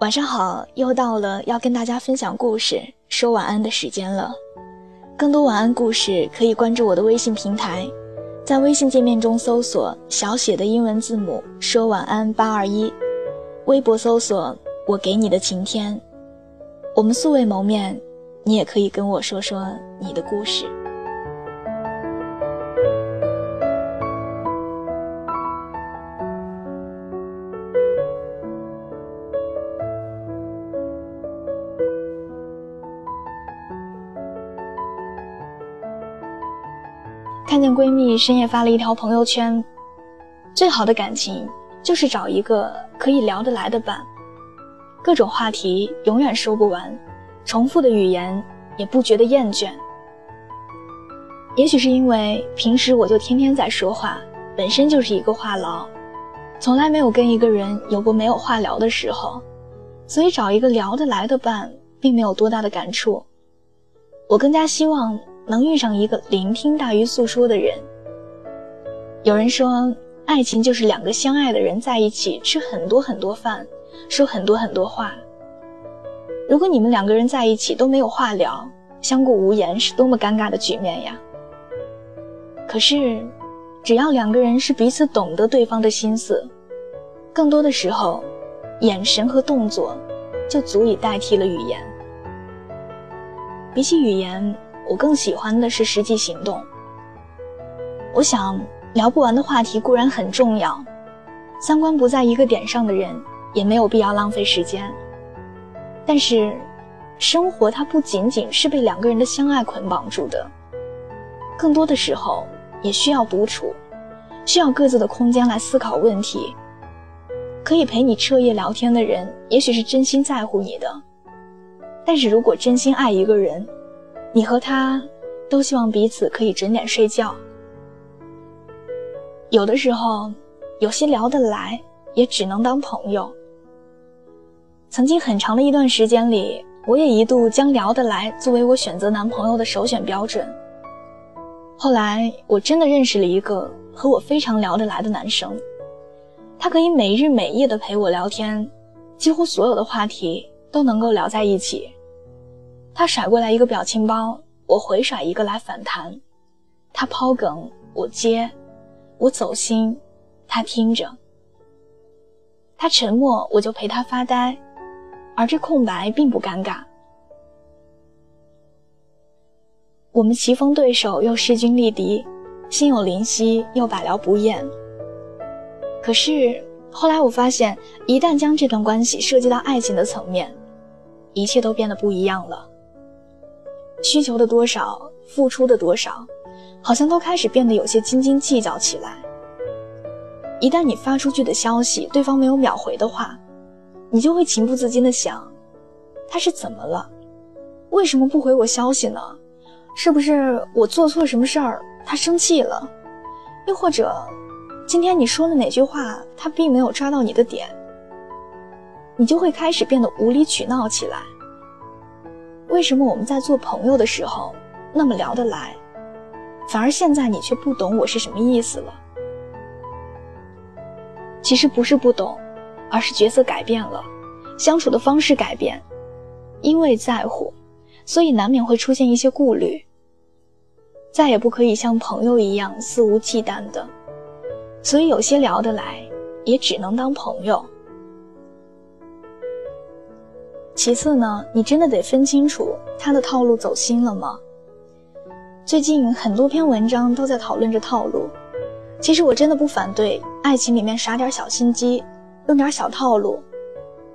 晚上好，又到了要跟大家分享故事、说晚安的时间了。更多晚安故事可以关注我的微信平台，在微信界面中搜索小写的英文字母“说晚安八二一”，微博搜索“我给你的晴天”。我们素未谋面，你也可以跟我说说你的故事。闺蜜深夜发了一条朋友圈：“最好的感情就是找一个可以聊得来的伴，各种话题永远说不完，重复的语言也不觉得厌倦。也许是因为平时我就天天在说话，本身就是一个话痨，从来没有跟一个人有过没有话聊的时候，所以找一个聊得来的伴并没有多大的感触。我更加希望。”能遇上一个聆听大于诉说的人。有人说，爱情就是两个相爱的人在一起吃很多很多饭，说很多很多话。如果你们两个人在一起都没有话聊，相顾无言是多么尴尬的局面呀！可是，只要两个人是彼此懂得对方的心思，更多的时候，眼神和动作就足以代替了语言。比起语言。我更喜欢的是实际行动。我想聊不完的话题固然很重要，三观不在一个点上的人也没有必要浪费时间。但是，生活它不仅仅是被两个人的相爱捆绑住的，更多的时候也需要独处，需要各自的空间来思考问题。可以陪你彻夜聊天的人，也许是真心在乎你的。但是如果真心爱一个人，你和他都希望彼此可以准点睡觉。有的时候，有些聊得来，也只能当朋友。曾经很长的一段时间里，我也一度将聊得来作为我选择男朋友的首选标准。后来，我真的认识了一个和我非常聊得来的男生，他可以每日每夜的陪我聊天，几乎所有的话题都能够聊在一起。他甩过来一个表情包，我回甩一个来反弹。他抛梗，我接；我走心，他听着。他沉默，我就陪他发呆，而这空白并不尴尬。我们棋逢对手，又势均力敌，心有灵犀，又百聊不厌。可是后来我发现，一旦将这段关系涉及到爱情的层面，一切都变得不一样了。需求的多少，付出的多少，好像都开始变得有些斤斤计较起来。一旦你发出去的消息，对方没有秒回的话，你就会情不自禁的想，他是怎么了？为什么不回我消息呢？是不是我做错什么事儿，他生气了？又或者，今天你说了哪句话，他并没有抓到你的点，你就会开始变得无理取闹起来。为什么我们在做朋友的时候那么聊得来，反而现在你却不懂我是什么意思了？其实不是不懂，而是角色改变了，相处的方式改变，因为在乎，所以难免会出现一些顾虑。再也不可以像朋友一样肆无忌惮的，所以有些聊得来，也只能当朋友。其次呢，你真的得分清楚他的套路走心了吗？最近很多篇文章都在讨论着套路。其实我真的不反对爱情里面耍点小心机，用点小套路。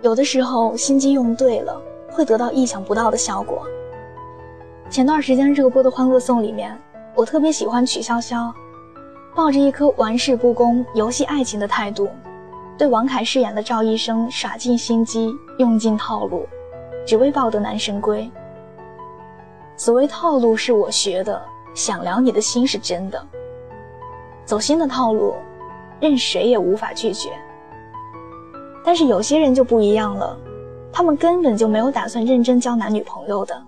有的时候心机用对了，会得到意想不到的效果。前段时间热播的《欢乐颂》里面，我特别喜欢曲筱绡，抱着一颗玩世不恭、游戏爱情的态度。对王凯饰演的赵医生耍尽心机，用尽套路，只为抱得男神归。所谓套路是我学的，想聊你的心是真的。走心的套路，任谁也无法拒绝。但是有些人就不一样了，他们根本就没有打算认真交男女朋友的，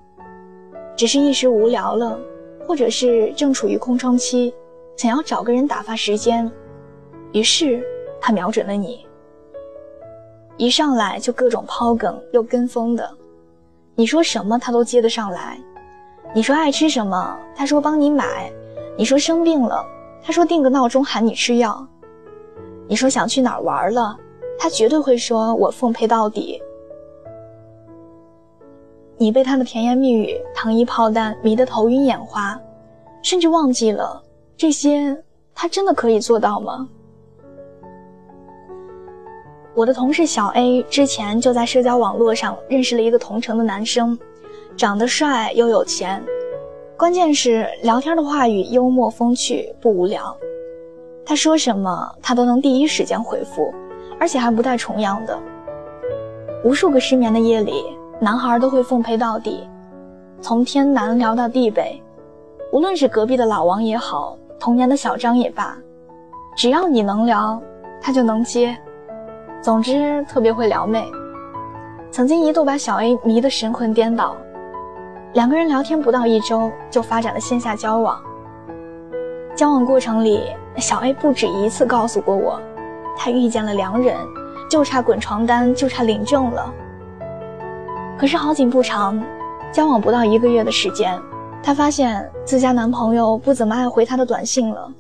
只是一时无聊了，或者是正处于空窗期，想要找个人打发时间，于是。他瞄准了你。一上来就各种抛梗又跟风的，你说什么他都接得上来。你说爱吃什么，他说帮你买；你说生病了，他说定个闹钟喊你吃药；你说想去哪儿玩了，他绝对会说我奉陪到底。你被他的甜言蜜语、糖衣炮弹迷得头晕眼花，甚至忘记了这些，他真的可以做到吗？我的同事小 A 之前就在社交网络上认识了一个同城的男生。长得帅又有钱，关键是聊天的话语幽默风趣不无聊。他说什么他都能第一时间回复，而且还不带重样的。无数个失眠的夜里，男孩都会奉陪到底，从天南聊到地北，无论是隔壁的老王也好，童年的小张也罢，只要你能聊，他就能接。总之特别会撩妹，曾经一度把小 A 迷得神魂颠倒。两个人聊天不到一周，就发展了线下交往。交往过程里，小 A 不止一次告诉过我，他遇见了良人，就差滚床单，就差领证了。可是好景不长，交往不到一个月的时间，她发现自家男朋友不怎么爱回她的短信了。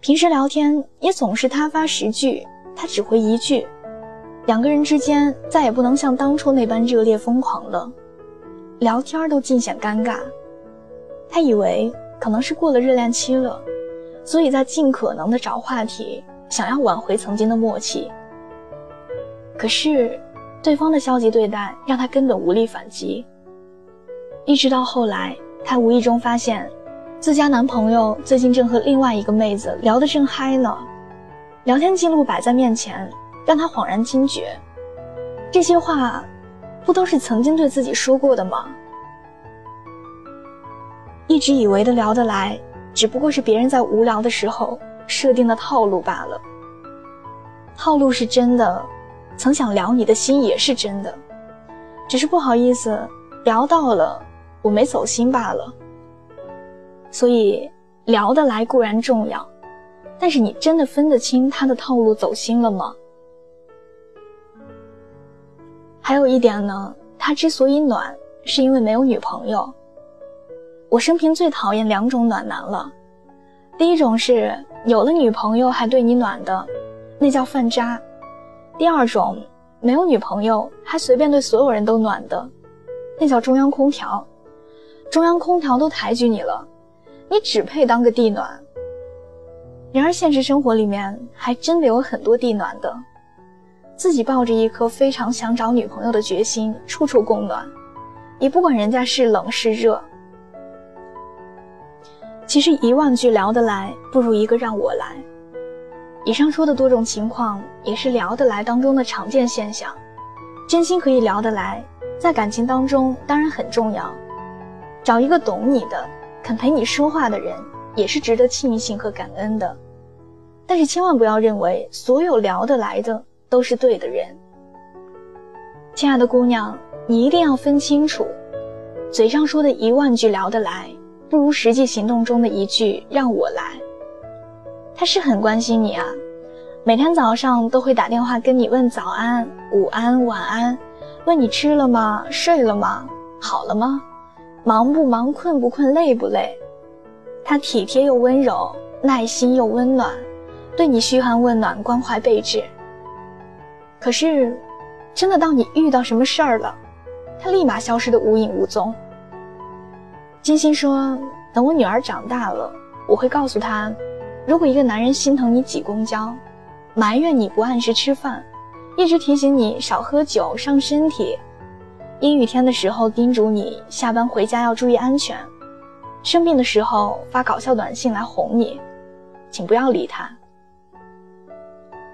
平时聊天也总是他发十句，他只回一句，两个人之间再也不能像当初那般热烈疯狂了。聊天都尽显尴尬，他以为可能是过了热恋期了，所以在尽可能的找话题，想要挽回曾经的默契。可是，对方的消极对待让他根本无力反击。一直到后来，他无意中发现，自家男朋友最近正和另外一个妹子聊得正嗨呢，聊天记录摆在面前，让他恍然惊觉，这些话。不都是曾经对自己说过的吗？一直以为的聊得来，只不过是别人在无聊的时候设定的套路罢了。套路是真的，曾想聊你的心也是真的，只是不好意思聊到了，我没走心罢了。所以聊得来固然重要，但是你真的分得清他的套路走心了吗？还有一点呢，他之所以暖，是因为没有女朋友。我生平最讨厌两种暖男了，第一种是有了女朋友还对你暖的，那叫饭渣；第二种没有女朋友还随便对所有人都暖的，那叫中央空调。中央空调都抬举你了，你只配当个地暖。然而现实生活里面还真的有很多地暖的。自己抱着一颗非常想找女朋友的决心，处处供暖，也不管人家是冷是热。其实一万句聊得来，不如一个让我来。以上说的多种情况，也是聊得来当中的常见现象。真心可以聊得来，在感情当中当然很重要。找一个懂你的、肯陪你说话的人，也是值得庆幸和感恩的。但是千万不要认为所有聊得来的。都是对的人，亲爱的姑娘，你一定要分清楚，嘴上说的一万句聊得来，不如实际行动中的一句让我来。他是很关心你啊，每天早上都会打电话跟你问早安、午安、晚安，问你吃了吗、睡了吗、好了吗、忙不忙、困不困、累不累。他体贴又温柔，耐心又温暖，对你嘘寒问暖、关怀备至。可是，真的当你遇到什么事儿了，他立马消失的无影无踪。金星说：“等我女儿长大了，我会告诉她，如果一个男人心疼你挤公交，埋怨你不按时吃饭，一直提醒你少喝酒伤身体，阴雨天的时候叮嘱你下班回家要注意安全，生病的时候发搞笑短信来哄你，请不要理他。”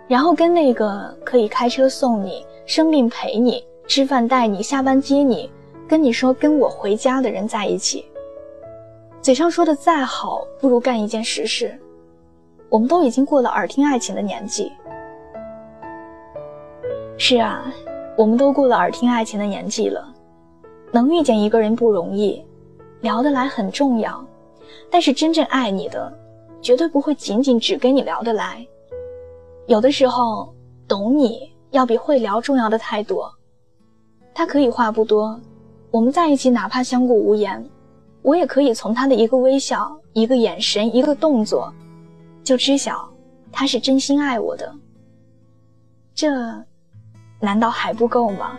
然后跟那个可以开车送你、生病陪你、吃饭带你、下班接你、跟你说跟我回家的人在一起，嘴上说的再好，不如干一件实事。我们都已经过了耳听爱情的年纪。是啊，我们都过了耳听爱情的年纪了。能遇见一个人不容易，聊得来很重要，但是真正爱你的，绝对不会仅仅只跟你聊得来。有的时候，懂你要比会聊重要的太多。他可以话不多，我们在一起哪怕相顾无言，我也可以从他的一个微笑、一个眼神、一个动作，就知晓他是真心爱我的。这，难道还不够吗？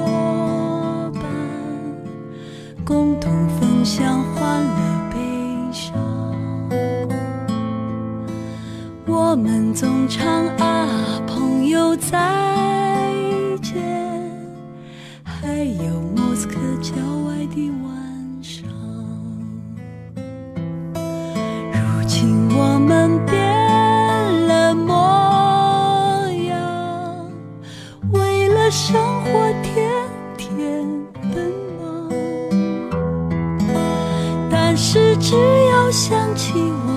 将欢乐悲伤。我们总唱啊，朋友再想起我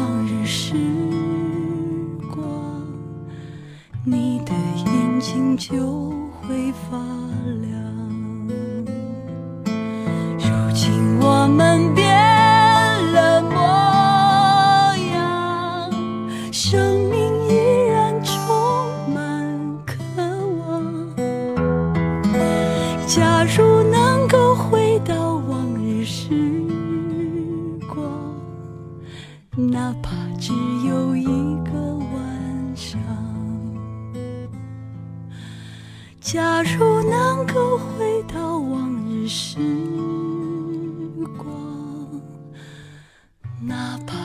哪怕